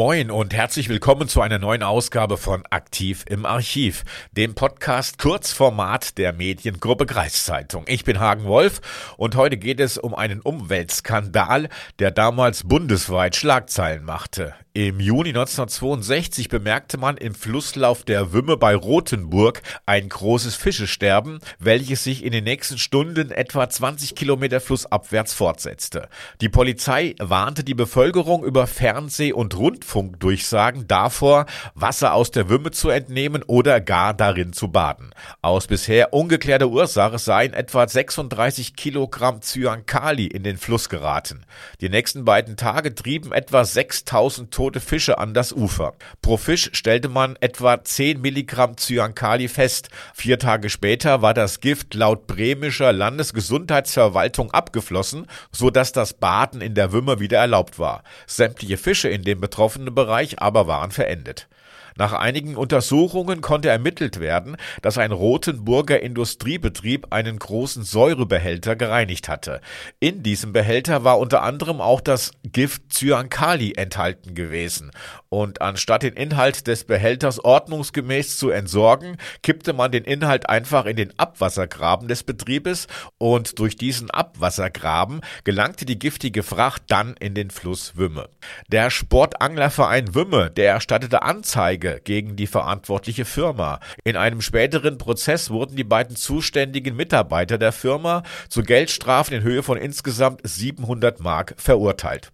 Moin und herzlich willkommen zu einer neuen Ausgabe von Aktiv im Archiv, dem Podcast Kurzformat der Mediengruppe Kreiszeitung. Ich bin Hagen Wolf und heute geht es um einen Umweltskandal, der damals bundesweit Schlagzeilen machte. Im Juni 1962 bemerkte man im Flusslauf der Wümme bei Rothenburg ein großes Fischesterben, welches sich in den nächsten Stunden etwa 20 Kilometer flussabwärts fortsetzte. Die Polizei warnte die Bevölkerung über Fernseh- und Rundfunkdurchsagen davor, Wasser aus der Wümme zu entnehmen oder gar darin zu baden. Aus bisher ungeklärter Ursache seien etwa 36 Kilogramm Cyankali in den Fluss geraten. Die nächsten beiden Tage trieben etwa 6000 tote Fische an das Ufer. Pro Fisch stellte man etwa 10 Milligramm Cyankali fest. Vier Tage später war das Gift laut bremischer Landesgesundheitsverwaltung abgeflossen, so dass das Baden in der Wümme wieder erlaubt war. Sämtliche Fische in dem betroffenen Bereich aber waren verendet. Nach einigen Untersuchungen konnte ermittelt werden, dass ein Rotenburger Industriebetrieb einen großen Säurebehälter gereinigt hatte. In diesem Behälter war unter anderem auch das Gift Cyankali enthalten gewesen. Und anstatt den Inhalt des Behälters ordnungsgemäß zu entsorgen, kippte man den Inhalt einfach in den Abwassergraben des Betriebes und durch diesen Abwassergraben gelangte die giftige Fracht dann in den Fluss Wümme. Der Sportanglerverein Wümme, der erstattete Anzeige gegen die verantwortliche Firma. In einem späteren Prozess wurden die beiden zuständigen Mitarbeiter der Firma zu Geldstrafen in Höhe von insgesamt 700 Mark verurteilt.